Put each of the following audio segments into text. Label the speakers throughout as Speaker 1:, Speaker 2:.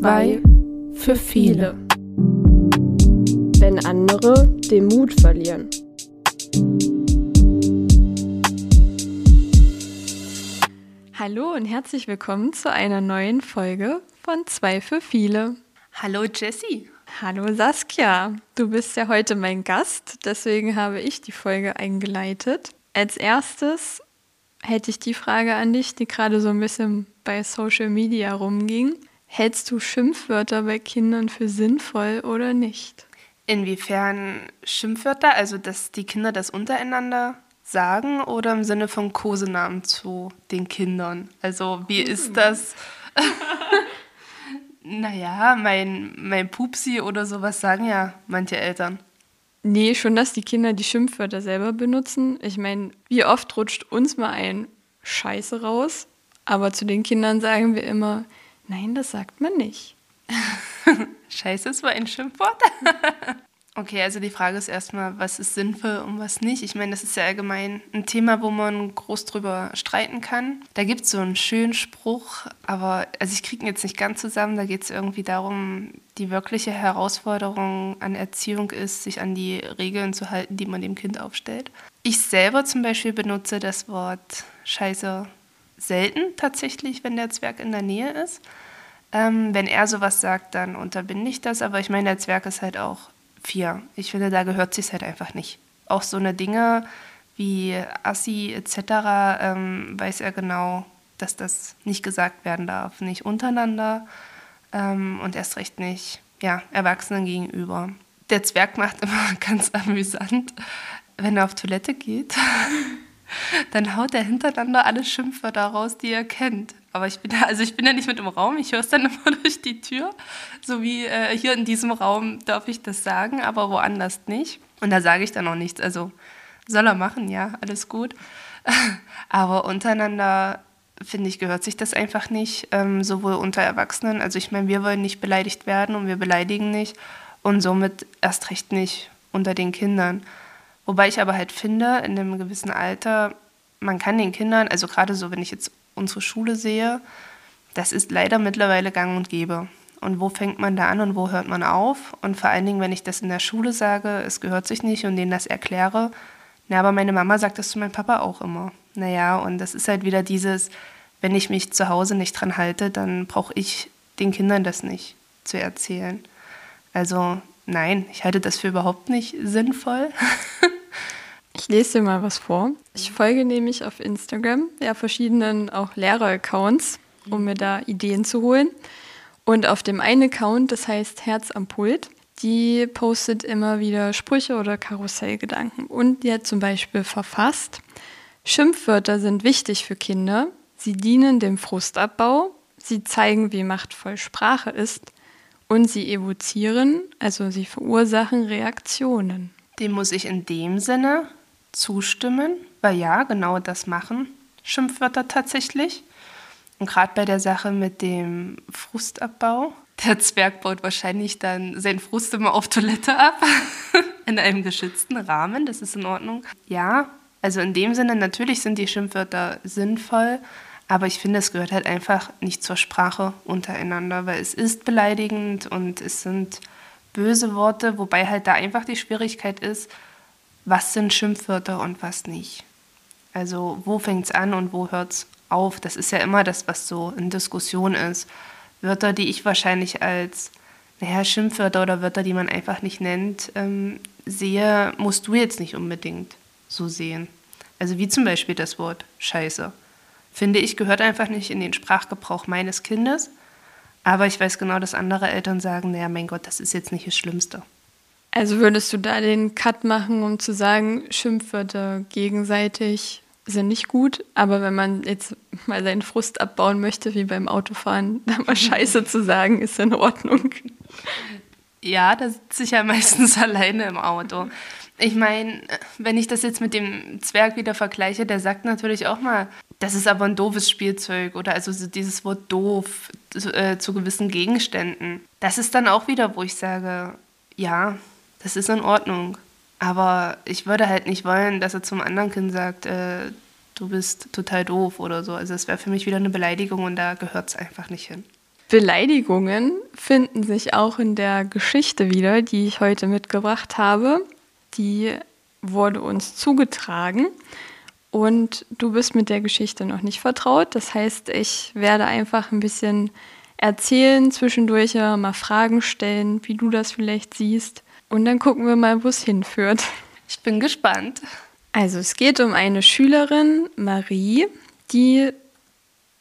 Speaker 1: Zwei für viele. Wenn andere den Mut verlieren.
Speaker 2: Hallo und herzlich willkommen zu einer neuen Folge von Zwei für viele.
Speaker 3: Hallo Jessie.
Speaker 2: Hallo Saskia. Du bist ja heute mein Gast, deswegen habe ich die Folge eingeleitet. Als erstes hätte ich die Frage an dich, die gerade so ein bisschen bei Social Media rumging. Hältst du Schimpfwörter bei Kindern für sinnvoll oder nicht?
Speaker 3: Inwiefern Schimpfwörter, also dass die Kinder das untereinander sagen oder im Sinne von Kosenamen zu den Kindern? Also wie ist das? naja, mein, mein Pupsi oder sowas sagen ja manche Eltern.
Speaker 2: Nee, schon, dass die Kinder die Schimpfwörter selber benutzen. Ich meine, wie oft rutscht uns mal ein Scheiße raus, aber zu den Kindern sagen wir immer, nein, das sagt man nicht.
Speaker 3: Scheiße ist wohl ein Schimpfwort. okay, also die Frage ist erstmal, was ist sinnvoll und was nicht. Ich meine, das ist ja allgemein ein Thema, wo man groß drüber streiten kann. Da gibt es so einen schönen Spruch, aber also ich kriege ihn jetzt nicht ganz zusammen. Da geht es irgendwie darum, die wirkliche Herausforderung an Erziehung ist, sich an die Regeln zu halten, die man dem Kind aufstellt. Ich selber zum Beispiel benutze das Wort Scheiße selten tatsächlich, wenn der Zwerg in der Nähe ist. Ähm, wenn er sowas sagt, dann unterbinde ich das. Aber ich meine, der Zwerg ist halt auch vier. Ich finde, da gehört sich halt einfach nicht. Auch so eine Dinge wie Assi etc. Ähm, weiß er genau, dass das nicht gesagt werden darf. Nicht untereinander ähm, und erst recht nicht ja, Erwachsenen gegenüber. Der Zwerg macht immer ganz amüsant, wenn er auf Toilette geht. dann haut er hintereinander alle Schimpfwörter raus, die er kennt. Aber ich bin, also ich bin ja nicht mit im Raum, ich höre es dann immer durch die Tür. So wie äh, hier in diesem Raum darf ich das sagen, aber woanders nicht. Und da sage ich dann auch nichts. Also soll er machen, ja, alles gut. aber untereinander, finde ich, gehört sich das einfach nicht, ähm, sowohl unter Erwachsenen. Also ich meine, wir wollen nicht beleidigt werden und wir beleidigen nicht und somit erst recht nicht unter den Kindern. Wobei ich aber halt finde, in einem gewissen Alter, man kann den Kindern, also gerade so, wenn ich jetzt unsere Schule sehe, das ist leider mittlerweile gang und gäbe. Und wo fängt man da an und wo hört man auf? Und vor allen Dingen, wenn ich das in der Schule sage, es gehört sich nicht und denen das erkläre, na, aber meine Mama sagt das zu meinem Papa auch immer. Naja, und das ist halt wieder dieses, wenn ich mich zu Hause nicht dran halte, dann brauche ich den Kindern das nicht zu erzählen. Also nein, ich halte das für überhaupt nicht sinnvoll.
Speaker 2: ich lese dir mal was vor. Ich folge nämlich auf Instagram ja verschiedenen auch Lehrer-Accounts, um mir da Ideen zu holen. Und auf dem einen Account, das heißt Herz am Pult, die postet immer wieder Sprüche oder Karussellgedanken. Und die hat zum Beispiel verfasst, Schimpfwörter sind wichtig für Kinder. Sie dienen dem Frustabbau. Sie zeigen, wie machtvoll Sprache ist und sie evozieren, also sie verursachen Reaktionen.
Speaker 3: Dem muss ich in dem Sinne zustimmen, weil ja, genau das machen Schimpfwörter tatsächlich. Und gerade bei der Sache mit dem Frustabbau, der Zwerg baut wahrscheinlich dann seinen Frust immer auf Toilette ab, in einem geschützten Rahmen, das ist in Ordnung. Ja, also in dem Sinne, natürlich sind die Schimpfwörter sinnvoll, aber ich finde, es gehört halt einfach nicht zur Sprache untereinander, weil es ist beleidigend und es sind böse Worte, wobei halt da einfach die Schwierigkeit ist, was sind Schimpfwörter und was nicht. Also wo fängt es an und wo hört es auf? Das ist ja immer das, was so in Diskussion ist. Wörter, die ich wahrscheinlich als, naja, Schimpfwörter oder Wörter, die man einfach nicht nennt, ähm, sehe, musst du jetzt nicht unbedingt so sehen. Also wie zum Beispiel das Wort Scheiße finde ich, gehört einfach nicht in den Sprachgebrauch meines Kindes. Aber ich weiß genau, dass andere Eltern sagen, naja, mein Gott, das ist jetzt nicht das Schlimmste.
Speaker 2: Also würdest du da den Cut machen, um zu sagen, Schimpfwörter gegenseitig sind nicht gut, aber wenn man jetzt mal seinen Frust abbauen möchte, wie beim Autofahren, da mal Scheiße zu sagen, ist in Ordnung.
Speaker 3: Ja, da sitze ich ja meistens alleine im Auto. Ich meine, wenn ich das jetzt mit dem Zwerg wieder vergleiche, der sagt natürlich auch mal, das ist aber ein doofes Spielzeug oder also dieses Wort doof zu, äh, zu gewissen Gegenständen. Das ist dann auch wieder, wo ich sage, ja, das ist in Ordnung. Aber ich würde halt nicht wollen, dass er zum anderen Kind sagt, äh, du bist total doof oder so. Also es wäre für mich wieder eine Beleidigung und da gehört es einfach nicht hin.
Speaker 2: Beleidigungen finden sich auch in der Geschichte wieder, die ich heute mitgebracht habe. Die wurde uns zugetragen und du bist mit der Geschichte noch nicht vertraut. Das heißt, ich werde einfach ein bisschen erzählen, zwischendurch mal Fragen stellen, wie du das vielleicht siehst. Und dann gucken wir mal, wo es hinführt.
Speaker 3: Ich bin gespannt.
Speaker 2: Also es geht um eine Schülerin, Marie, die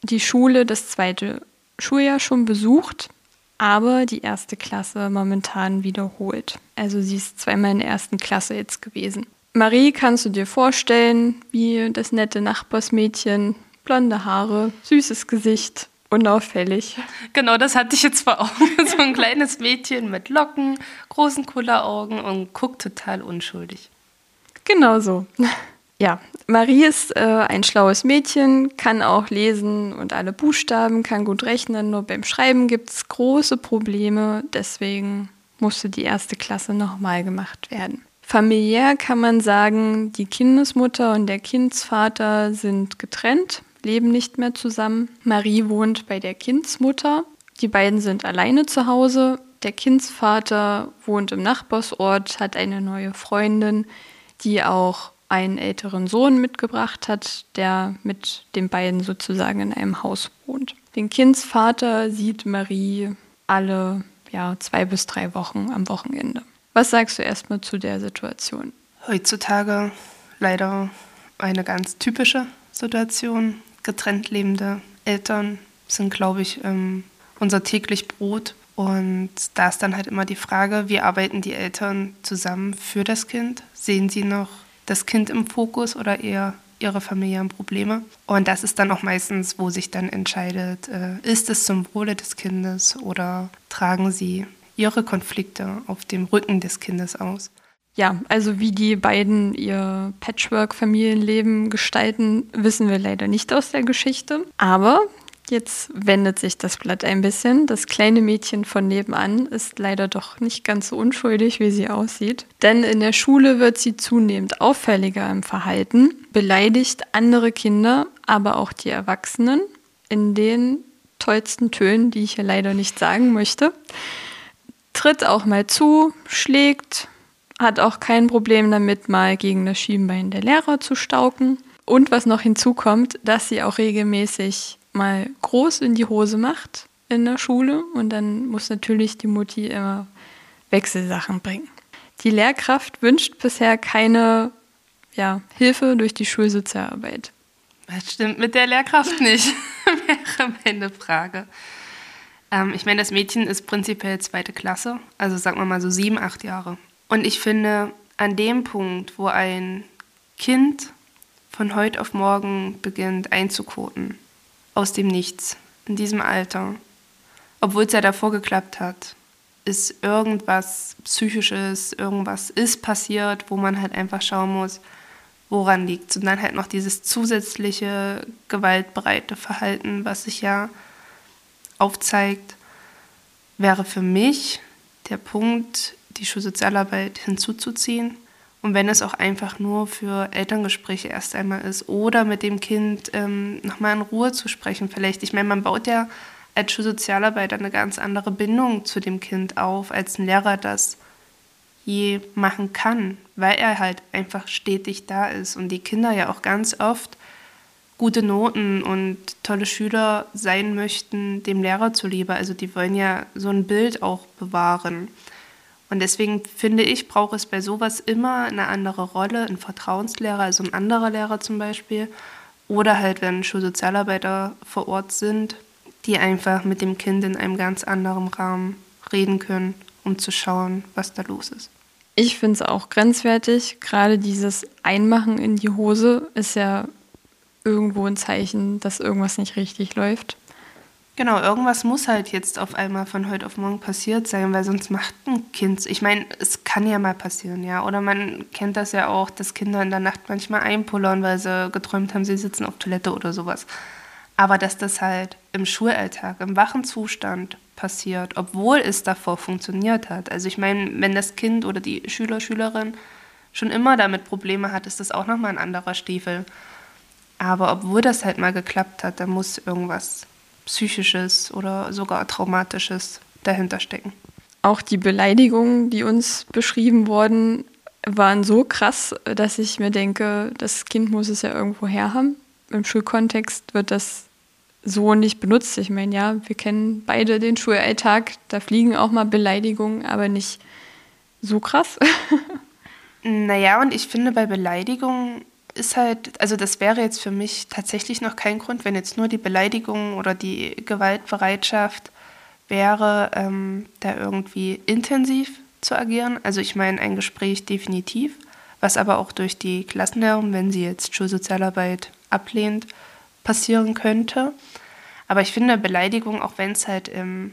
Speaker 2: die Schule das zweite Schuljahr schon besucht, aber die erste Klasse momentan wiederholt. Also sie ist zweimal in der ersten Klasse jetzt gewesen. Marie kannst du dir vorstellen, wie das nette Nachbarsmädchen, blonde Haare, süßes Gesicht, unauffällig.
Speaker 3: Genau, das hatte ich jetzt vor Augen. so ein kleines Mädchen mit Locken, großen Kulleraugen und guckt total unschuldig.
Speaker 2: Genau so. Ja, Marie ist äh, ein schlaues Mädchen, kann auch lesen und alle Buchstaben, kann gut rechnen, nur beim Schreiben gibt es große Probleme, deswegen musste die erste Klasse nochmal gemacht werden. Familiär kann man sagen, die Kindesmutter und der Kindsvater sind getrennt, leben nicht mehr zusammen. Marie wohnt bei der Kindsmutter. Die beiden sind alleine zu Hause. Der Kindsvater wohnt im Nachbarsort, hat eine neue Freundin, die auch einen älteren Sohn mitgebracht hat, der mit den beiden sozusagen in einem Haus wohnt. Den Kindsvater sieht Marie alle ja, zwei bis drei Wochen am Wochenende. Was sagst du erstmal zu der Situation?
Speaker 3: Heutzutage leider eine ganz typische Situation. Getrennt lebende Eltern sind, glaube ich, ähm, unser täglich Brot. Und da ist dann halt immer die Frage, wie arbeiten die Eltern zusammen für das Kind? Sehen sie noch das Kind im Fokus oder eher ihre familiären Probleme. Und das ist dann auch meistens, wo sich dann entscheidet, äh, ist es zum Wohle des Kindes oder tragen sie ihre Konflikte auf dem Rücken des Kindes aus.
Speaker 2: Ja, also wie die beiden ihr Patchwork-Familienleben gestalten, wissen wir leider nicht aus der Geschichte. Aber Jetzt wendet sich das Blatt ein bisschen. Das kleine Mädchen von nebenan ist leider doch nicht ganz so unschuldig, wie sie aussieht. Denn in der Schule wird sie zunehmend auffälliger im Verhalten, beleidigt andere Kinder, aber auch die Erwachsenen in den tollsten Tönen, die ich hier leider nicht sagen möchte. Tritt auch mal zu, schlägt, hat auch kein Problem damit, mal gegen das Schienbein der Lehrer zu stauken. Und was noch hinzukommt, dass sie auch regelmäßig mal groß in die Hose macht in der Schule und dann muss natürlich die Mutti immer Wechselsachen bringen. Die Lehrkraft wünscht bisher keine ja, Hilfe durch die Schulsozialarbeit.
Speaker 3: Das stimmt mit der Lehrkraft nicht, wäre meine Frage. Ähm, ich meine, das Mädchen ist prinzipiell zweite Klasse, also sagen wir mal so sieben, acht Jahre. Und ich finde, an dem Punkt, wo ein Kind von heute auf morgen beginnt einzukoten, aus dem Nichts, in diesem Alter, obwohl es ja davor geklappt hat, ist irgendwas Psychisches, irgendwas ist passiert, wo man halt einfach schauen muss, woran liegt Und dann halt noch dieses zusätzliche gewaltbereite Verhalten, was sich ja aufzeigt, wäre für mich der Punkt, die Schulsozialarbeit hinzuzuziehen und wenn es auch einfach nur für Elterngespräche erst einmal ist oder mit dem Kind ähm, nochmal in Ruhe zu sprechen, vielleicht. Ich meine, man baut ja als Schulsozialarbeiter eine ganz andere Bindung zu dem Kind auf, als ein Lehrer das je machen kann, weil er halt einfach stetig da ist und die Kinder ja auch ganz oft gute Noten und tolle Schüler sein möchten, dem Lehrer zuliebe. Also die wollen ja so ein Bild auch bewahren. Und deswegen finde ich, braucht es bei sowas immer eine andere Rolle, ein Vertrauenslehrer, also ein anderer Lehrer zum Beispiel. Oder halt, wenn Schulsozialarbeiter vor Ort sind, die einfach mit dem Kind in einem ganz anderen Rahmen reden können, um zu schauen, was da los ist.
Speaker 2: Ich finde es auch grenzwertig. Gerade dieses Einmachen in die Hose ist ja irgendwo ein Zeichen, dass irgendwas nicht richtig läuft.
Speaker 3: Genau, irgendwas muss halt jetzt auf einmal von heute auf morgen passiert sein, weil sonst macht ein Kind, ich meine, es kann ja mal passieren, ja. Oder man kennt das ja auch, dass Kinder in der Nacht manchmal einpullern, weil sie geträumt haben, sie sitzen auf Toilette oder sowas. Aber dass das halt im Schulalltag, im wachen Zustand passiert, obwohl es davor funktioniert hat. Also ich meine, wenn das Kind oder die Schüler, Schülerin schon immer damit Probleme hat, ist das auch nochmal ein anderer Stiefel. Aber obwohl das halt mal geklappt hat, da muss irgendwas Psychisches oder sogar Traumatisches dahinter stecken.
Speaker 2: Auch die Beleidigungen, die uns beschrieben wurden, waren so krass, dass ich mir denke, das Kind muss es ja irgendwo herhaben. Im Schulkontext wird das so nicht benutzt. Ich meine, ja, wir kennen beide den Schulalltag, da fliegen auch mal Beleidigungen, aber nicht so krass.
Speaker 3: naja, und ich finde, bei Beleidigungen ist halt, also das wäre jetzt für mich tatsächlich noch kein Grund, wenn jetzt nur die Beleidigung oder die Gewaltbereitschaft wäre, ähm, da irgendwie intensiv zu agieren. Also ich meine ein Gespräch definitiv, was aber auch durch die Klassenlehrerin, wenn sie jetzt Schulsozialarbeit ablehnt, passieren könnte. Aber ich finde Beleidigung, auch wenn es halt im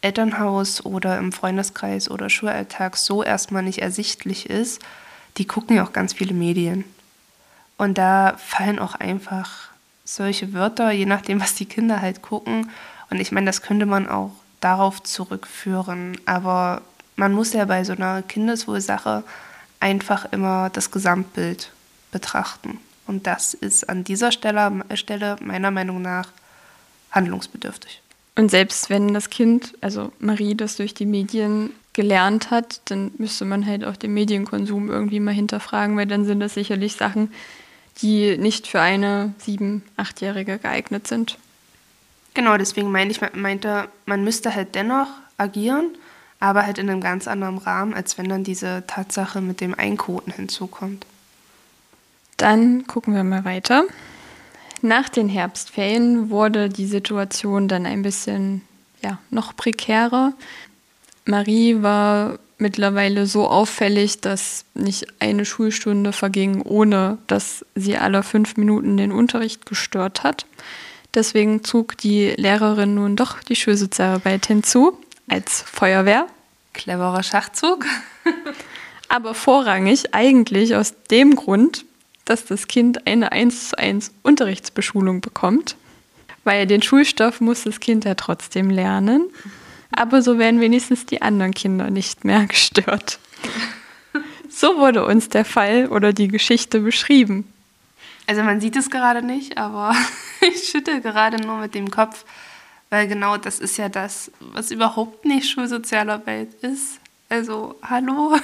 Speaker 3: Elternhaus oder im Freundeskreis oder Schulalltag so erstmal nicht ersichtlich ist, die gucken ja auch ganz viele Medien. Und da fallen auch einfach solche Wörter, je nachdem, was die Kinder halt gucken. Und ich meine, das könnte man auch darauf zurückführen. Aber man muss ja bei so einer Kindeswohlsache einfach immer das Gesamtbild betrachten. Und das ist an dieser Stelle, Stelle meiner Meinung nach handlungsbedürftig.
Speaker 2: Und selbst wenn das Kind, also Marie, das durch die Medien gelernt hat, dann müsste man halt auch den Medienkonsum irgendwie mal hinterfragen, weil dann sind das sicherlich Sachen, die nicht für eine sieben-, achtjährige geeignet sind.
Speaker 3: Genau, deswegen meine ich, meinte, man müsste halt dennoch agieren, aber halt in einem ganz anderen Rahmen, als wenn dann diese Tatsache mit dem Einkoten hinzukommt.
Speaker 2: Dann gucken wir mal weiter. Nach den Herbstferien wurde die Situation dann ein bisschen ja, noch prekärer. Marie war mittlerweile so auffällig, dass nicht eine Schulstunde verging, ohne dass sie alle fünf Minuten den Unterricht gestört hat. Deswegen zog die Lehrerin nun doch die Schulsozialarbeit hinzu als Feuerwehr.
Speaker 3: Cleverer Schachzug.
Speaker 2: Aber vorrangig eigentlich aus dem Grund, dass das Kind eine 1 zu 1 Unterrichtsbeschulung bekommt, weil den Schulstoff muss das Kind ja trotzdem lernen. Aber so werden wenigstens die anderen Kinder nicht mehr gestört. So wurde uns der Fall oder die Geschichte beschrieben.
Speaker 3: Also man sieht es gerade nicht, aber ich schüttel gerade nur mit dem Kopf, weil genau das ist ja das, was überhaupt nicht Schulsozialarbeit ist. Also hallo,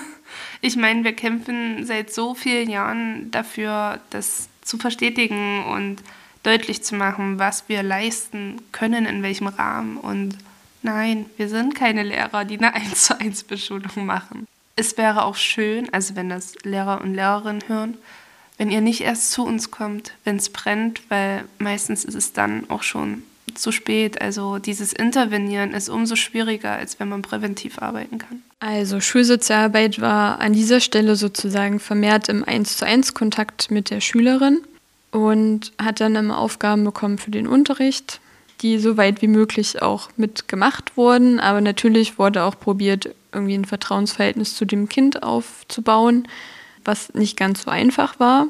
Speaker 3: ich meine, wir kämpfen seit so vielen Jahren dafür, das zu verstetigen und deutlich zu machen, was wir leisten können, in welchem Rahmen. Und nein, wir sind keine Lehrer, die eine 1 zu 1 Beschulung machen. Es wäre auch schön, also wenn das Lehrer und Lehrerinnen hören, wenn ihr nicht erst zu uns kommt, wenn es brennt, weil meistens ist es dann auch schon zu spät. Also dieses Intervenieren ist umso schwieriger, als wenn man präventiv arbeiten kann.
Speaker 2: Also Schulsozialarbeit war an dieser Stelle sozusagen vermehrt im 1 zu 1 Kontakt mit der Schülerin und hat dann immer Aufgaben bekommen für den Unterricht, die so weit wie möglich auch mitgemacht wurden. Aber natürlich wurde auch probiert, irgendwie ein Vertrauensverhältnis zu dem Kind aufzubauen was nicht ganz so einfach war.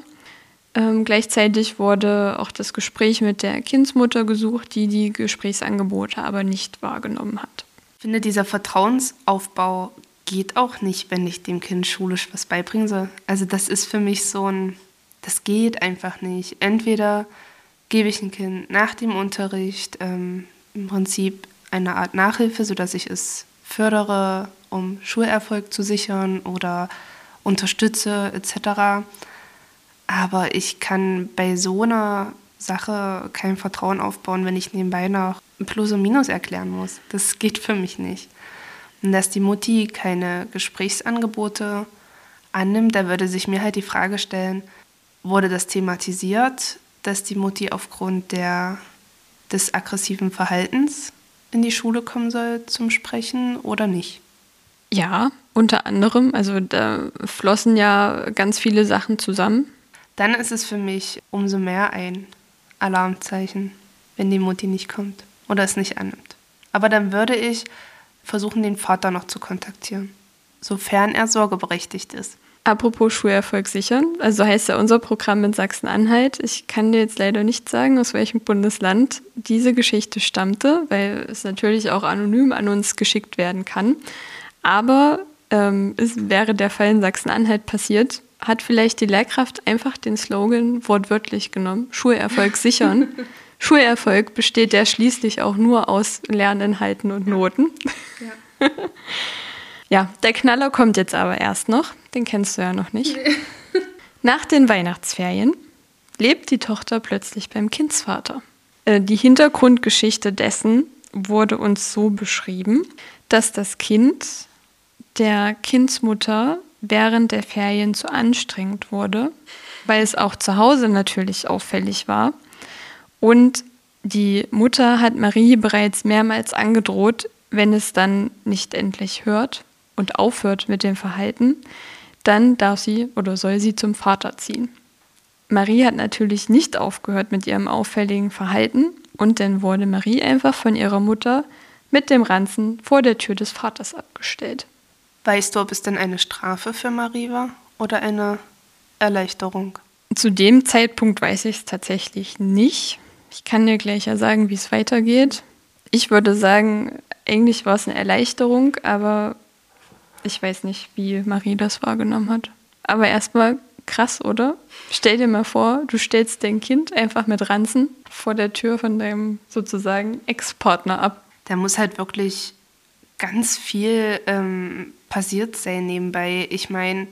Speaker 2: Ähm, gleichzeitig wurde auch das Gespräch mit der Kindsmutter gesucht, die die Gesprächsangebote aber nicht wahrgenommen hat.
Speaker 3: Ich finde, dieser Vertrauensaufbau geht auch nicht, wenn ich dem Kind schulisch was beibringen soll. Also das ist für mich so ein, das geht einfach nicht. Entweder gebe ich ein Kind nach dem Unterricht ähm, im Prinzip eine Art Nachhilfe, sodass ich es fördere, um Schulerfolg zu sichern oder unterstütze etc. Aber ich kann bei so einer Sache kein Vertrauen aufbauen, wenn ich nebenbei noch Plus und Minus erklären muss. Das geht für mich nicht. Und dass die Mutti keine Gesprächsangebote annimmt, da würde sich mir halt die Frage stellen, wurde das thematisiert, dass die Mutti aufgrund der, des aggressiven Verhaltens in die Schule kommen soll zum Sprechen oder nicht?
Speaker 2: Ja, unter anderem. Also da flossen ja ganz viele Sachen zusammen.
Speaker 3: Dann ist es für mich umso mehr ein Alarmzeichen, wenn die Mutti nicht kommt oder es nicht annimmt. Aber dann würde ich versuchen, den Vater noch zu kontaktieren, sofern er sorgeberechtigt ist.
Speaker 2: Apropos Schulerfolg sichern, also heißt ja unser Programm in Sachsen-Anhalt. Ich kann dir jetzt leider nicht sagen, aus welchem Bundesland diese Geschichte stammte, weil es natürlich auch anonym an uns geschickt werden kann. Aber ähm, es wäre der Fall in Sachsen-Anhalt passiert, hat vielleicht die Lehrkraft einfach den Slogan wortwörtlich genommen, Schulerfolg sichern, Schulerfolg besteht ja schließlich auch nur aus Lerninhalten und Noten. Ja. ja, der Knaller kommt jetzt aber erst noch. Den kennst du ja noch nicht. Nee. Nach den Weihnachtsferien lebt die Tochter plötzlich beim Kindsvater. Äh, die Hintergrundgeschichte dessen wurde uns so beschrieben, dass das Kind der Kindsmutter während der Ferien zu anstrengend wurde, weil es auch zu Hause natürlich auffällig war. Und die Mutter hat Marie bereits mehrmals angedroht, wenn es dann nicht endlich hört und aufhört mit dem Verhalten, dann darf sie oder soll sie zum Vater ziehen. Marie hat natürlich nicht aufgehört mit ihrem auffälligen Verhalten und dann wurde Marie einfach von ihrer Mutter mit dem Ranzen vor der Tür des Vaters abgestellt.
Speaker 3: Weißt du, ob es denn eine Strafe für Marie war oder eine Erleichterung?
Speaker 2: Zu dem Zeitpunkt weiß ich es tatsächlich nicht. Ich kann dir gleich ja sagen, wie es weitergeht. Ich würde sagen, eigentlich war es eine Erleichterung, aber ich weiß nicht, wie Marie das wahrgenommen hat. Aber erstmal krass, oder? Stell dir mal vor, du stellst dein Kind einfach mit Ranzen vor der Tür von deinem sozusagen Ex-Partner ab.
Speaker 3: Da muss halt wirklich ganz viel ähm, passiert sein nebenbei. Ich meine,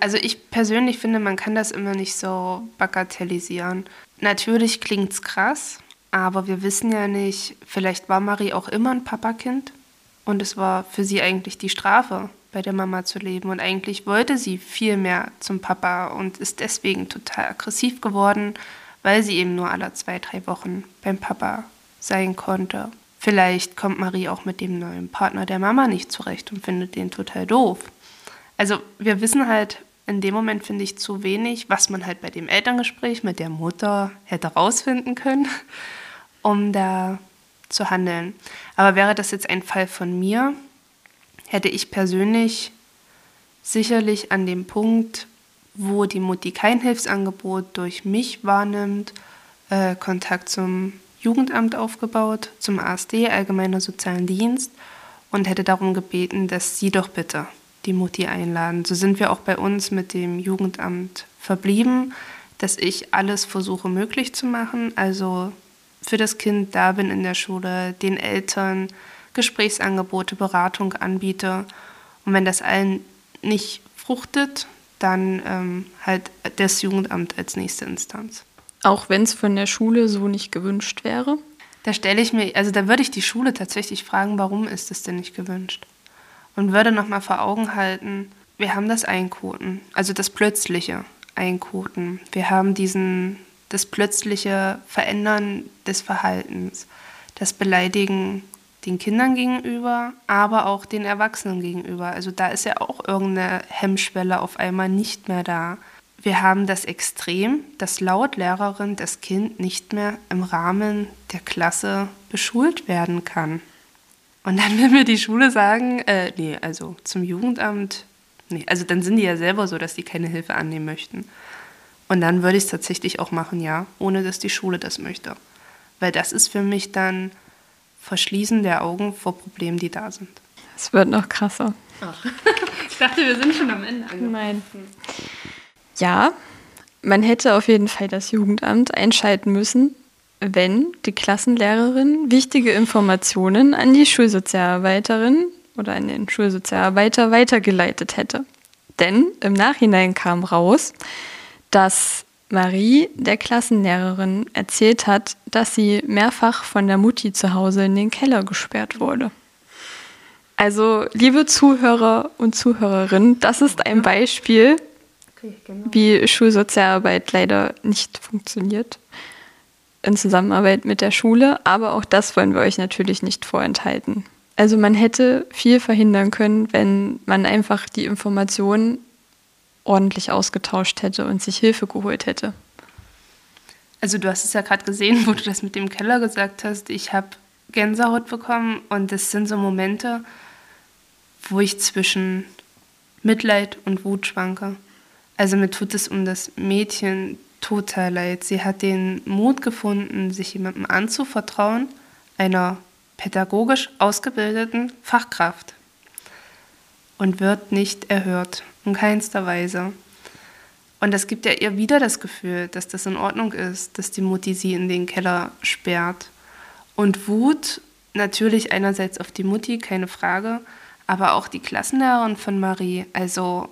Speaker 3: also ich persönlich finde, man kann das immer nicht so bagatellisieren. Natürlich klingt es krass, aber wir wissen ja nicht, vielleicht war Marie auch immer ein Papakind und es war für sie eigentlich die Strafe, bei der Mama zu leben. Und eigentlich wollte sie viel mehr zum Papa und ist deswegen total aggressiv geworden, weil sie eben nur alle zwei, drei Wochen beim Papa sein konnte. Vielleicht kommt Marie auch mit dem neuen Partner der Mama nicht zurecht und findet den total doof. Also wir wissen halt in dem Moment, finde ich, zu wenig, was man halt bei dem Elterngespräch mit der Mutter hätte rausfinden können, um da zu handeln. Aber wäre das jetzt ein Fall von mir, hätte ich persönlich sicherlich an dem Punkt, wo die Mutti kein Hilfsangebot durch mich wahrnimmt, äh, Kontakt zum Jugendamt aufgebaut, zum ASD, Allgemeiner Sozialen Dienst, und hätte darum gebeten, dass sie doch bitte die Mutti einladen. So sind wir auch bei uns mit dem Jugendamt verblieben, dass ich alles versuche möglich zu machen, also für das Kind da bin in der Schule, den Eltern Gesprächsangebote, Beratung anbiete. Und wenn das allen nicht fruchtet, dann ähm, halt das Jugendamt als nächste Instanz.
Speaker 2: Auch wenn es von der Schule so nicht gewünscht wäre?
Speaker 3: Da stelle ich mir, also da würde ich die Schule tatsächlich fragen, warum ist es denn nicht gewünscht? Und würde nochmal vor Augen halten, wir haben das Einkoten, also das plötzliche Einkoten. Wir haben diesen, das plötzliche Verändern des Verhaltens, das Beleidigen den Kindern gegenüber, aber auch den Erwachsenen gegenüber. Also da ist ja auch irgendeine Hemmschwelle auf einmal nicht mehr da. Wir haben das Extrem, dass laut Lehrerin das Kind nicht mehr im Rahmen der Klasse beschult werden kann. Und dann will mir die Schule sagen, äh, nee, also zum Jugendamt, nee, also dann sind die ja selber so, dass die keine Hilfe annehmen möchten. Und dann würde ich es tatsächlich auch machen, ja, ohne dass die Schule das möchte. Weil das ist für mich dann Verschließen der Augen vor Problemen, die da sind.
Speaker 2: Es wird noch krasser.
Speaker 3: Ach. ich dachte, wir sind schon am Ende angekommen. Nein.
Speaker 2: Ja, man hätte auf jeden Fall das Jugendamt einschalten müssen, wenn die Klassenlehrerin wichtige Informationen an die Schulsozialarbeiterin oder an den Schulsozialarbeiter weitergeleitet hätte. Denn im Nachhinein kam raus, dass Marie der Klassenlehrerin erzählt hat, dass sie mehrfach von der Mutti zu Hause in den Keller gesperrt wurde. Also, liebe Zuhörer und Zuhörerinnen, das ist ein Beispiel, genau. wie Schulsozialarbeit leider nicht funktioniert in Zusammenarbeit mit der Schule, aber auch das wollen wir euch natürlich nicht vorenthalten. Also man hätte viel verhindern können, wenn man einfach die Informationen ordentlich ausgetauscht hätte und sich Hilfe geholt hätte.
Speaker 3: Also du hast es ja gerade gesehen, wo du das mit dem Keller gesagt hast. Ich habe Gänsehaut bekommen und das sind so Momente, wo ich zwischen Mitleid und Wut schwanke. Also mir tut es um das Mädchen total leid. Sie hat den Mut gefunden, sich jemandem anzuvertrauen, einer pädagogisch ausgebildeten Fachkraft und wird nicht erhört in keinster Weise. Und das gibt ja ihr wieder das Gefühl, dass das in Ordnung ist, dass die Mutti sie in den Keller sperrt. Und Wut natürlich einerseits auf die Mutti, keine Frage, aber auch die Klassenlehrerin von Marie. Also,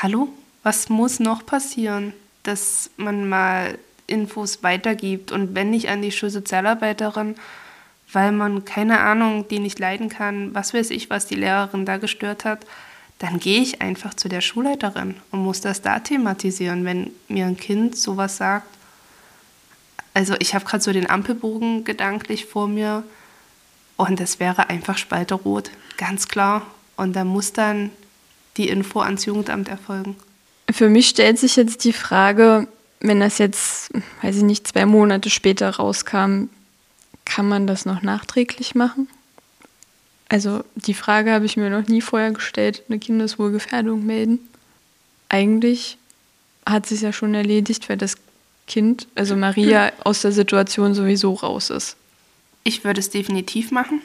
Speaker 3: hallo, was muss noch passieren, dass man mal Infos weitergibt und wenn nicht an die Schulsozialarbeiterin, weil man keine Ahnung, die nicht leiden kann, was weiß ich, was die Lehrerin da gestört hat, dann gehe ich einfach zu der Schulleiterin und muss das da thematisieren, wenn mir ein Kind sowas sagt. Also ich habe gerade so den Ampelbogen gedanklich vor mir und es wäre einfach spalterot, ganz klar. Und da muss dann die Info ans Jugendamt erfolgen.
Speaker 2: Für mich stellt sich jetzt die Frage, wenn das jetzt, weiß ich nicht, zwei Monate später rauskam, kann man das noch nachträglich machen? Also die Frage habe ich mir noch nie vorher gestellt, eine Kindeswohlgefährdung melden. Eigentlich hat sich ja schon erledigt, weil das Kind, also Maria, aus der Situation sowieso raus ist.
Speaker 3: Ich würde es definitiv machen.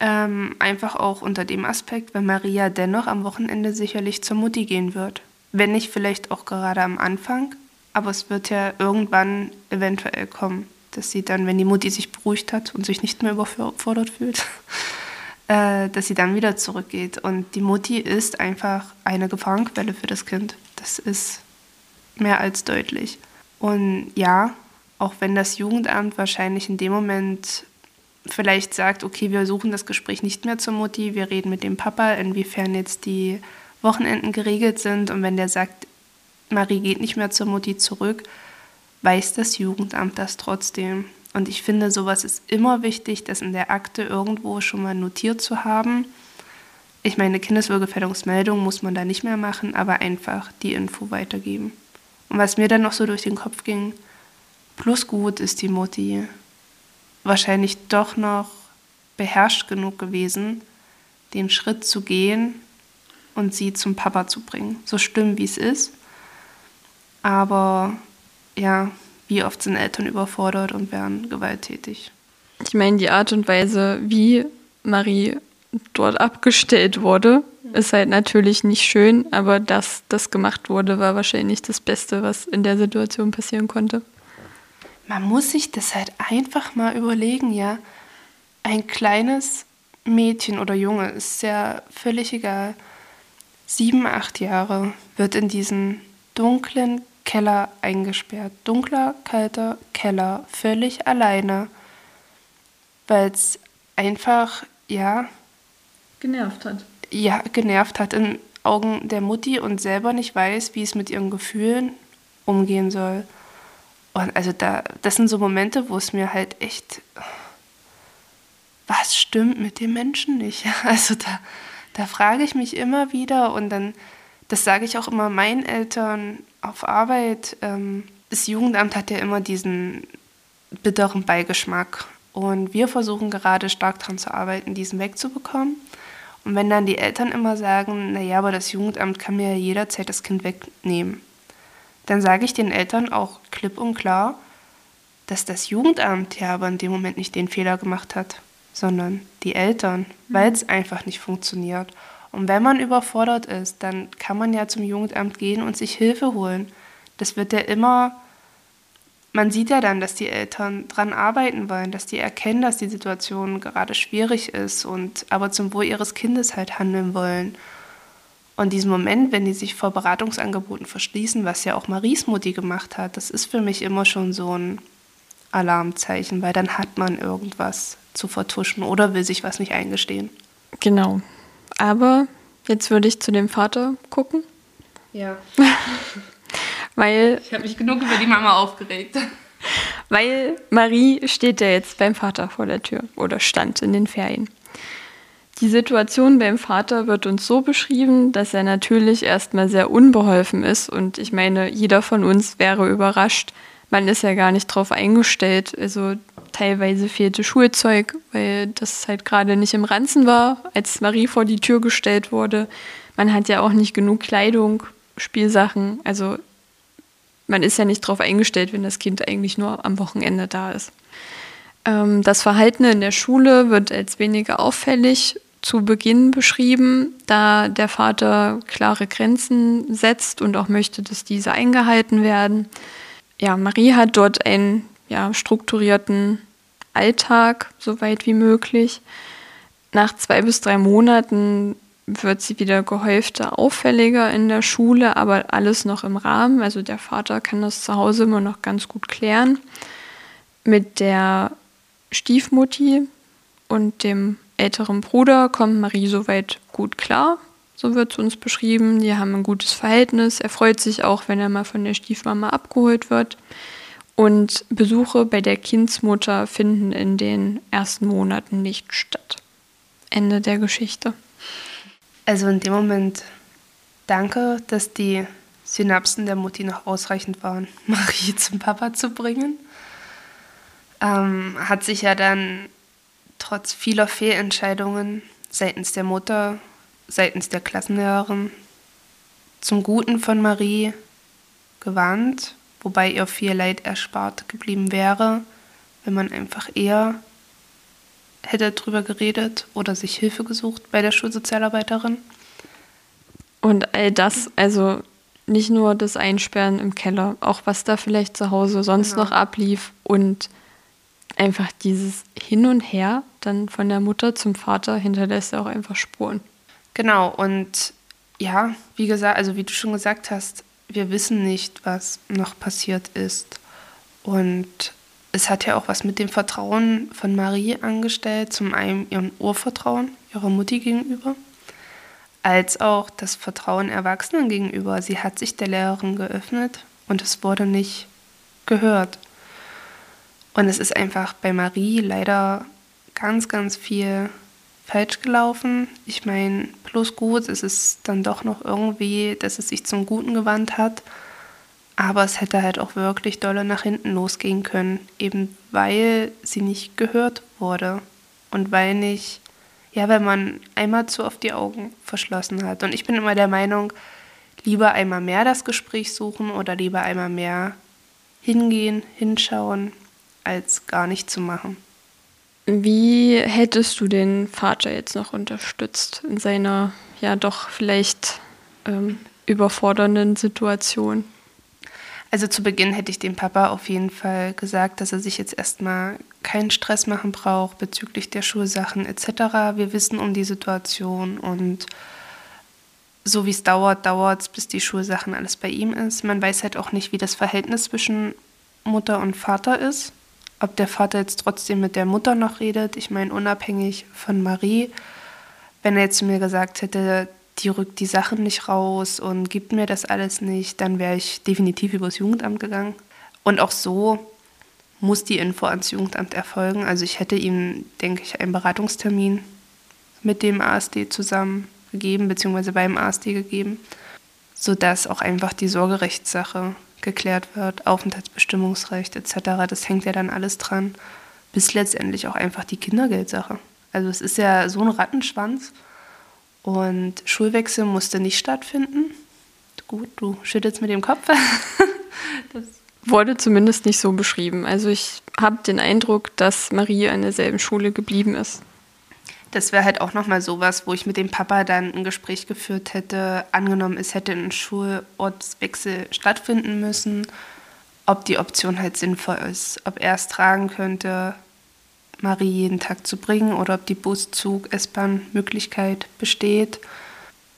Speaker 3: Ähm, einfach auch unter dem Aspekt, weil Maria dennoch am Wochenende sicherlich zur Mutti gehen wird. Wenn nicht vielleicht auch gerade am Anfang, aber es wird ja irgendwann eventuell kommen, dass sie dann, wenn die Mutti sich beruhigt hat und sich nicht mehr überfordert fühlt, äh, dass sie dann wieder zurückgeht. Und die Mutti ist einfach eine Gefahrenquelle für das Kind. Das ist mehr als deutlich. Und ja, auch wenn das Jugendamt wahrscheinlich in dem Moment vielleicht sagt, okay, wir suchen das Gespräch nicht mehr zur Mutti, wir reden mit dem Papa, inwiefern jetzt die Wochenenden geregelt sind. Und wenn der sagt, Marie geht nicht mehr zur Mutti zurück, weiß das Jugendamt das trotzdem. Und ich finde, sowas ist immer wichtig, das in der Akte irgendwo schon mal notiert zu haben. Ich meine, Kindeswohlgefährdungsmeldung muss man da nicht mehr machen, aber einfach die Info weitergeben. Und was mir dann noch so durch den Kopf ging, plus gut ist die Mutti wahrscheinlich doch noch beherrscht genug gewesen, den Schritt zu gehen und sie zum Papa zu bringen. So schlimm wie es ist. Aber ja, wie oft sind Eltern überfordert und werden gewalttätig.
Speaker 2: Ich meine, die Art und Weise, wie Marie dort abgestellt wurde, ist halt natürlich nicht schön, aber dass das gemacht wurde, war wahrscheinlich das Beste, was in der Situation passieren konnte.
Speaker 3: Man muss sich das halt einfach mal überlegen, ja. Ein kleines Mädchen oder Junge, ist ja völlig egal, sieben, acht Jahre, wird in diesen dunklen Keller eingesperrt. Dunkler, kalter Keller, völlig alleine. Weil es einfach, ja.
Speaker 2: Genervt hat.
Speaker 3: Ja, genervt hat in Augen der Mutti und selber nicht weiß, wie es mit ihren Gefühlen umgehen soll. Und also da, das sind so Momente, wo es mir halt echt, was stimmt mit dem Menschen nicht? Also da, da frage ich mich immer wieder und dann, das sage ich auch immer meinen Eltern auf Arbeit. Ähm, das Jugendamt hat ja immer diesen bitteren Beigeschmack. Und wir versuchen gerade stark daran zu arbeiten, diesen wegzubekommen. Und wenn dann die Eltern immer sagen, naja, aber das Jugendamt kann mir ja jederzeit das Kind wegnehmen, dann sage ich den Eltern auch klipp und klar, dass das Jugendamt ja aber in dem Moment nicht den Fehler gemacht hat, sondern die Eltern, mhm. weil es einfach nicht funktioniert. Und wenn man überfordert ist, dann kann man ja zum Jugendamt gehen und sich Hilfe holen. Das wird ja immer, man sieht ja dann, dass die Eltern dran arbeiten wollen, dass die erkennen, dass die Situation gerade schwierig ist und aber zum Wohl ihres Kindes halt handeln wollen. Und diesen Moment, wenn die sich vor Beratungsangeboten verschließen, was ja auch Maries Mutti gemacht hat, das ist für mich immer schon so ein Alarmzeichen, weil dann hat man irgendwas zu vertuschen oder will sich was nicht eingestehen.
Speaker 2: Genau. Aber jetzt würde ich zu dem Vater gucken.
Speaker 3: Ja.
Speaker 2: weil.
Speaker 3: Ich habe mich genug über die Mama aufgeregt.
Speaker 2: Weil Marie steht ja jetzt beim Vater vor der Tür oder stand in den Ferien. Die Situation beim Vater wird uns so beschrieben, dass er natürlich erstmal sehr unbeholfen ist. Und ich meine, jeder von uns wäre überrascht. Man ist ja gar nicht drauf eingestellt. Also teilweise fehlte Schulzeug, weil das halt gerade nicht im Ranzen war, als Marie vor die Tür gestellt wurde. Man hat ja auch nicht genug Kleidung, Spielsachen. Also man ist ja nicht darauf eingestellt, wenn das Kind eigentlich nur am Wochenende da ist. Ähm, das Verhalten in der Schule wird als weniger auffällig zu Beginn beschrieben, da der Vater klare Grenzen setzt und auch möchte, dass diese eingehalten werden. Ja, Marie hat dort einen ja, strukturierten Alltag, so weit wie möglich. Nach zwei bis drei Monaten wird sie wieder gehäufter, auffälliger in der Schule, aber alles noch im Rahmen. Also der Vater kann das zu Hause immer noch ganz gut klären. Mit der Stiefmutti und dem älteren Bruder kommt Marie soweit gut klar. So wird es uns beschrieben. Die haben ein gutes Verhältnis. Er freut sich auch, wenn er mal von der Stiefmama abgeholt wird. Und Besuche bei der Kindsmutter finden in den ersten Monaten nicht statt. Ende der Geschichte.
Speaker 3: Also in dem Moment danke, dass die Synapsen der Mutti noch ausreichend waren, Marie zum Papa zu bringen. Ähm, hat sich ja dann trotz vieler Fehlentscheidungen seitens der Mutter, seitens der Klassenlehrerin zum Guten von Marie gewandt, wobei ihr viel Leid erspart geblieben wäre, wenn man einfach eher hätte drüber geredet oder sich Hilfe gesucht bei der Schulsozialarbeiterin.
Speaker 2: Und all das, also nicht nur das Einsperren im Keller, auch was da vielleicht zu Hause sonst genau. noch ablief und einfach dieses Hin und Her dann von der Mutter zum Vater hinterlässt ja auch einfach Spuren.
Speaker 3: Genau, und ja, wie gesagt, also wie du schon gesagt hast, wir wissen nicht, was noch passiert ist. Und es hat ja auch was mit dem Vertrauen von Marie angestellt, zum einen ihren Urvertrauen ihrer Mutti gegenüber, als auch das Vertrauen Erwachsenen gegenüber. Sie hat sich der Lehrerin geöffnet und es wurde nicht gehört. Und es ist einfach bei Marie leider ganz, ganz viel falsch gelaufen. Ich meine, plus gut, es ist dann doch noch irgendwie, dass es sich zum Guten gewandt hat. Aber es hätte halt auch wirklich dolle nach hinten losgehen können, eben weil sie nicht gehört wurde und weil nicht, ja, wenn man einmal zu oft die Augen verschlossen hat. Und ich bin immer der Meinung, lieber einmal mehr das Gespräch suchen oder lieber einmal mehr hingehen, hinschauen, als gar nicht zu machen.
Speaker 2: Wie hättest du den Vater jetzt noch unterstützt in seiner ja doch vielleicht ähm, überfordernden Situation?
Speaker 3: Also zu Beginn hätte ich dem Papa auf jeden Fall gesagt, dass er sich jetzt erstmal keinen Stress machen braucht bezüglich der Schulsachen etc. Wir wissen um die Situation und so wie es dauert, dauert es, bis die Schulsachen alles bei ihm ist. Man weiß halt auch nicht, wie das Verhältnis zwischen Mutter und Vater ist. Ob der Vater jetzt trotzdem mit der Mutter noch redet. Ich meine, unabhängig von Marie. Wenn er jetzt zu mir gesagt hätte, die rückt die Sachen nicht raus und gibt mir das alles nicht, dann wäre ich definitiv übers Jugendamt gegangen. Und auch so muss die Info ans Jugendamt erfolgen. Also ich hätte ihm, denke ich, einen Beratungstermin mit dem ASD zusammen gegeben, beziehungsweise beim ASD gegeben, sodass auch einfach die Sorgerechtssache geklärt wird, Aufenthaltsbestimmungsrecht etc. Das hängt ja dann alles dran, bis letztendlich auch einfach die Kindergeldsache. Also es ist ja so ein Rattenschwanz. Und Schulwechsel musste nicht stattfinden. Gut, du schüttelst mit dem Kopf.
Speaker 2: das wurde zumindest nicht so beschrieben. Also ich habe den Eindruck, dass Marie an derselben Schule geblieben ist.
Speaker 3: Das wäre halt auch nochmal sowas, wo ich mit dem Papa dann ein Gespräch geführt hätte. Angenommen, es hätte ein Schulortswechsel stattfinden müssen, ob die Option halt sinnvoll ist, ob er es tragen könnte, Marie jeden Tag zu bringen oder ob die Bus, Zug, S-Bahn-Möglichkeit besteht,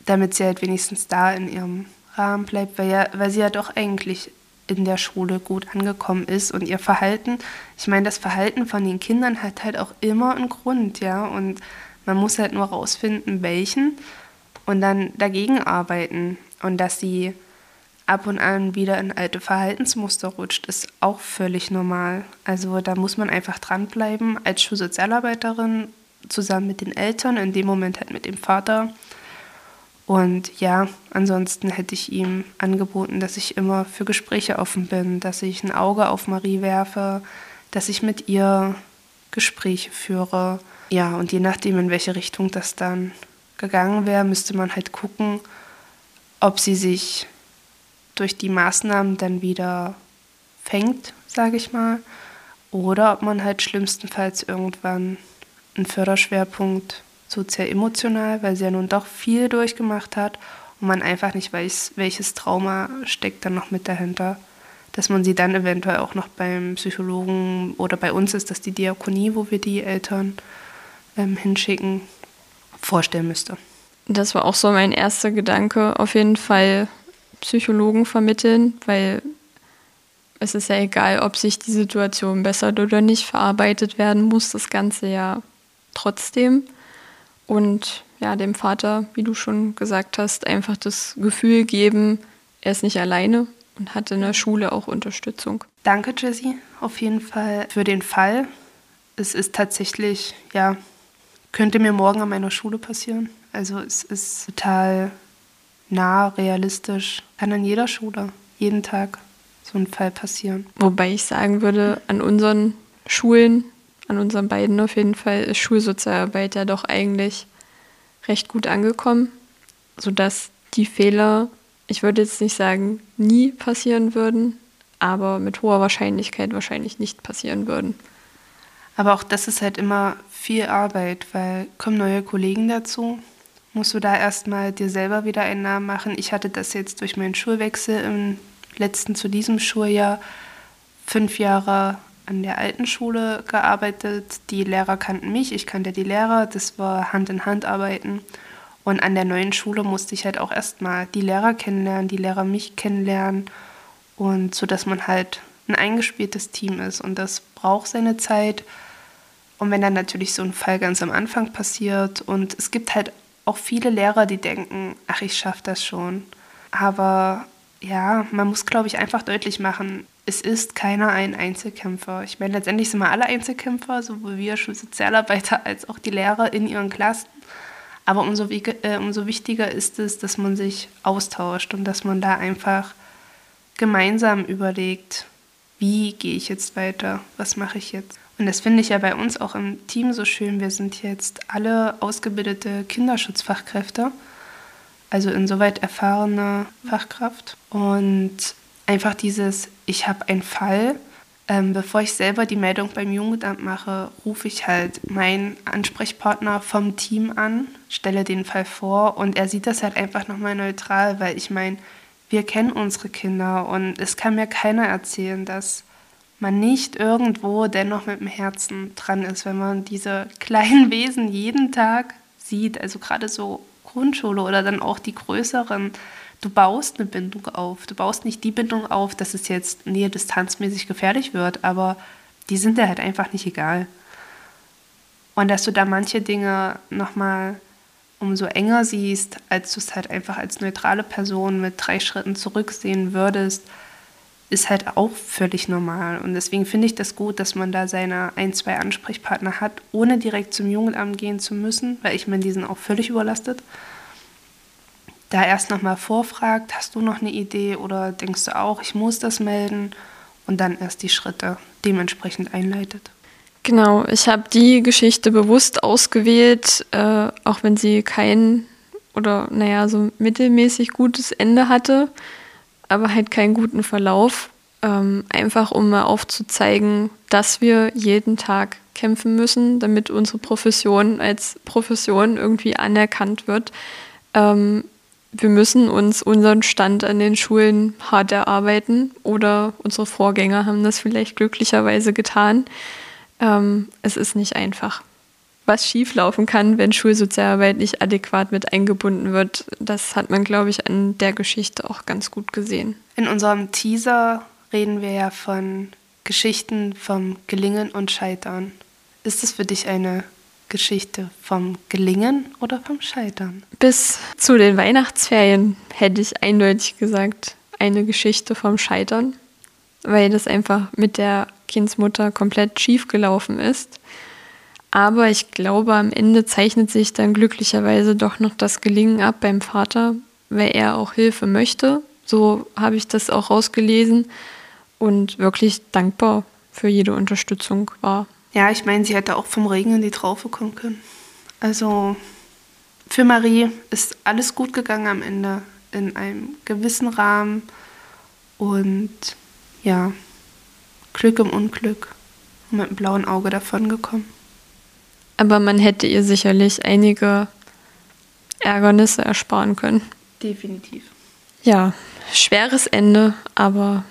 Speaker 3: damit sie halt wenigstens da in ihrem Rahmen bleibt, weil, ja, weil sie ja doch eigentlich in der Schule gut angekommen ist und ihr Verhalten, ich meine, das Verhalten von den Kindern hat halt auch immer einen Grund, ja, und man muss halt nur rausfinden, welchen und dann dagegen arbeiten und dass sie ab und an wieder in alte Verhaltensmuster rutscht, ist auch völlig normal. Also da muss man einfach dranbleiben als Schulsozialarbeiterin zusammen mit den Eltern, in dem Moment halt mit dem Vater. Und ja, ansonsten hätte ich ihm angeboten, dass ich immer für Gespräche offen bin, dass ich ein Auge auf Marie werfe, dass ich mit ihr Gespräche führe. Ja, und je nachdem, in welche Richtung das dann gegangen wäre, müsste man halt gucken, ob sie sich durch die Maßnahmen dann wieder fängt, sage ich mal, oder ob man halt schlimmstenfalls irgendwann einen Förderschwerpunkt sozial-emotional, weil sie ja nun doch viel durchgemacht hat und man einfach nicht weiß, welches Trauma steckt dann noch mit dahinter. Dass man sie dann eventuell auch noch beim Psychologen oder bei uns ist das die Diakonie, wo wir die Eltern ähm, hinschicken, vorstellen müsste.
Speaker 2: Das war auch so mein erster Gedanke. Auf jeden Fall Psychologen vermitteln, weil es ist ja egal, ob sich die Situation bessert oder nicht, verarbeitet werden muss das Ganze ja trotzdem. Und ja, dem Vater, wie du schon gesagt hast, einfach das Gefühl geben, er ist nicht alleine und hat in der Schule auch Unterstützung.
Speaker 3: Danke, Jessie, auf jeden Fall für den Fall. Es ist tatsächlich, ja, könnte mir morgen an meiner Schule passieren. Also es ist total nah, realistisch. Kann an jeder Schule, jeden Tag so ein Fall passieren.
Speaker 2: Wobei ich sagen würde, an unseren Schulen, an unseren beiden auf jeden Fall, ist Schulsozialarbeit ja doch eigentlich recht gut angekommen, sodass die Fehler, ich würde jetzt nicht sagen, nie passieren würden, aber mit hoher Wahrscheinlichkeit wahrscheinlich nicht passieren würden.
Speaker 3: Aber auch das ist halt immer viel Arbeit, weil kommen neue Kollegen dazu, musst du da erstmal dir selber wieder einen Namen machen. Ich hatte das jetzt durch meinen Schulwechsel im letzten zu diesem Schuljahr fünf Jahre an der alten Schule gearbeitet. Die Lehrer kannten mich, ich kannte die Lehrer, das war Hand in Hand arbeiten. Und an der neuen Schule musste ich halt auch erstmal die Lehrer kennenlernen, die Lehrer mich kennenlernen und so dass man halt ein eingespieltes Team ist und das braucht seine Zeit. Und wenn dann natürlich so ein Fall ganz am Anfang passiert und es gibt halt auch viele Lehrer, die denken, ach, ich schaffe das schon. Aber ja, man muss, glaube ich, einfach deutlich machen, es ist keiner ein Einzelkämpfer. Ich meine, letztendlich sind wir alle Einzelkämpfer, sowohl wir Schulsozialarbeiter als auch die Lehrer in ihren Klassen. Aber umso, äh, umso wichtiger ist es, dass man sich austauscht und dass man da einfach gemeinsam überlegt, wie gehe ich jetzt weiter, was mache ich jetzt. Und das finde ich ja bei uns auch im Team so schön. Wir sind jetzt alle ausgebildete Kinderschutzfachkräfte also insoweit erfahrene Fachkraft. Und einfach dieses, ich habe einen Fall, ähm, bevor ich selber die Meldung beim Jugendamt mache, rufe ich halt meinen Ansprechpartner vom Team an, stelle den Fall vor und er sieht das halt einfach nochmal neutral, weil ich meine, wir kennen unsere Kinder und es kann mir keiner erzählen, dass man nicht irgendwo dennoch mit dem Herzen dran ist, wenn man diese kleinen Wesen jeden Tag sieht. Also gerade so Grundschule oder dann auch die größeren, du baust eine Bindung auf. Du baust nicht die Bindung auf, dass es jetzt nähe distanzmäßig gefährlich wird, aber die sind dir halt einfach nicht egal. Und dass du da manche Dinge nochmal umso enger siehst, als du es halt einfach als neutrale Person mit drei Schritten zurücksehen würdest, ist halt auch völlig normal. Und deswegen finde ich das gut, dass man da seine ein, zwei Ansprechpartner hat, ohne direkt zum Jugendamt gehen zu müssen, weil ich meine, die sind auch völlig überlastet. Da erst nochmal vorfragt, hast du noch eine Idee oder denkst du auch, ich muss das melden und dann erst die Schritte dementsprechend einleitet.
Speaker 2: Genau, ich habe die Geschichte bewusst ausgewählt, äh, auch wenn sie kein oder naja, so mittelmäßig gutes Ende hatte aber halt keinen guten Verlauf. Ähm, einfach um mal aufzuzeigen, dass wir jeden Tag kämpfen müssen, damit unsere Profession als Profession irgendwie anerkannt wird. Ähm, wir müssen uns unseren Stand an den Schulen hart erarbeiten oder unsere Vorgänger haben das vielleicht glücklicherweise getan. Ähm, es ist nicht einfach was schieflaufen kann, wenn Schulsozialarbeit nicht adäquat mit eingebunden wird. Das hat man, glaube ich, an der Geschichte auch ganz gut gesehen.
Speaker 3: In unserem Teaser reden wir ja von Geschichten vom Gelingen und Scheitern. Ist es für dich eine Geschichte vom Gelingen oder vom Scheitern?
Speaker 2: Bis zu den Weihnachtsferien hätte ich eindeutig gesagt, eine Geschichte vom Scheitern, weil das einfach mit der Kindsmutter komplett schief gelaufen ist. Aber ich glaube, am Ende zeichnet sich dann glücklicherweise doch noch das Gelingen ab beim Vater, weil er auch Hilfe möchte. So habe ich das auch rausgelesen und wirklich dankbar für jede Unterstützung war.
Speaker 3: Ja, ich meine, sie hätte auch vom Regen in die Traufe kommen können. Also für Marie ist alles gut gegangen am Ende in einem gewissen Rahmen und ja, Glück im Unglück mit einem blauen Auge davon gekommen.
Speaker 2: Aber man hätte ihr sicherlich einige Ärgernisse ersparen können.
Speaker 3: Definitiv.
Speaker 2: Ja, schweres Ende, aber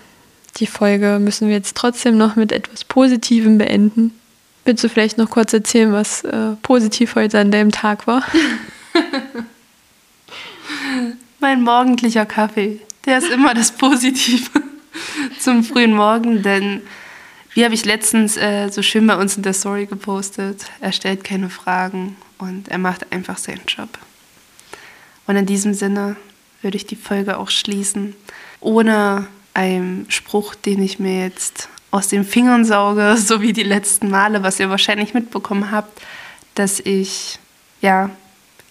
Speaker 2: die Folge müssen wir jetzt trotzdem noch mit etwas Positivem beenden. Willst du vielleicht noch kurz erzählen, was äh, positiv heute an deinem Tag war?
Speaker 3: mein morgendlicher Kaffee. Der ist immer das Positive zum frühen Morgen, denn wie habe ich letztens äh, so schön bei uns in der Story gepostet, er stellt keine Fragen und er macht einfach seinen Job. Und in diesem Sinne würde ich die Folge auch schließen, ohne einen Spruch, den ich mir jetzt aus den Fingern sauge, so wie die letzten Male, was ihr wahrscheinlich mitbekommen habt, dass ich ja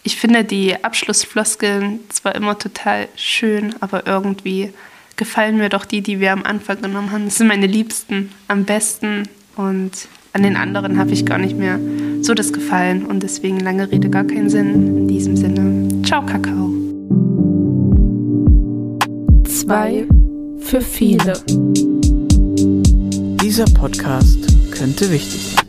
Speaker 3: ich finde die Abschlussfloskeln zwar immer total schön, aber irgendwie gefallen mir doch die, die wir am Anfang genommen haben. Das sind meine Liebsten am besten und an den anderen habe ich gar nicht mehr so das Gefallen und deswegen lange Rede gar keinen Sinn. In diesem Sinne, ciao Kakao.
Speaker 1: Zwei für viele.
Speaker 4: Dieser Podcast könnte wichtig sein.